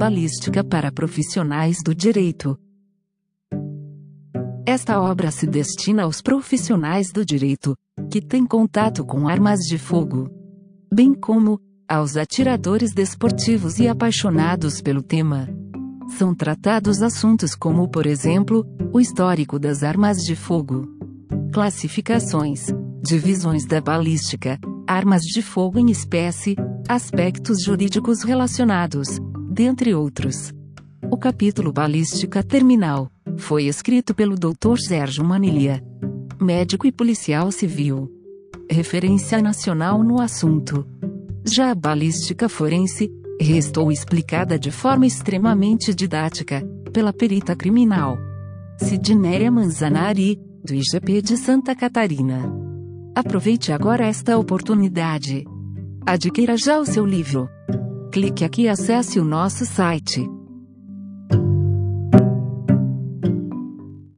balística para profissionais do direito. Esta obra se destina aos profissionais do direito, que têm contato com armas de fogo, bem como aos atiradores desportivos e apaixonados pelo tema. São tratados assuntos como, por exemplo, o histórico das armas de fogo, classificações, divisões da balística, armas de fogo em espécie, aspectos jurídicos relacionados, dentre outros. O capítulo Balística Terminal foi escrito pelo Dr. Sérgio Manilha, médico e policial civil. Referência nacional no assunto. Já a balística forense restou explicada de forma extremamente didática pela perita criminal Sidnéria Manzanari, do IGP de Santa Catarina. Aproveite agora esta oportunidade. Adquira já o seu livro. Clique aqui e acesse o nosso site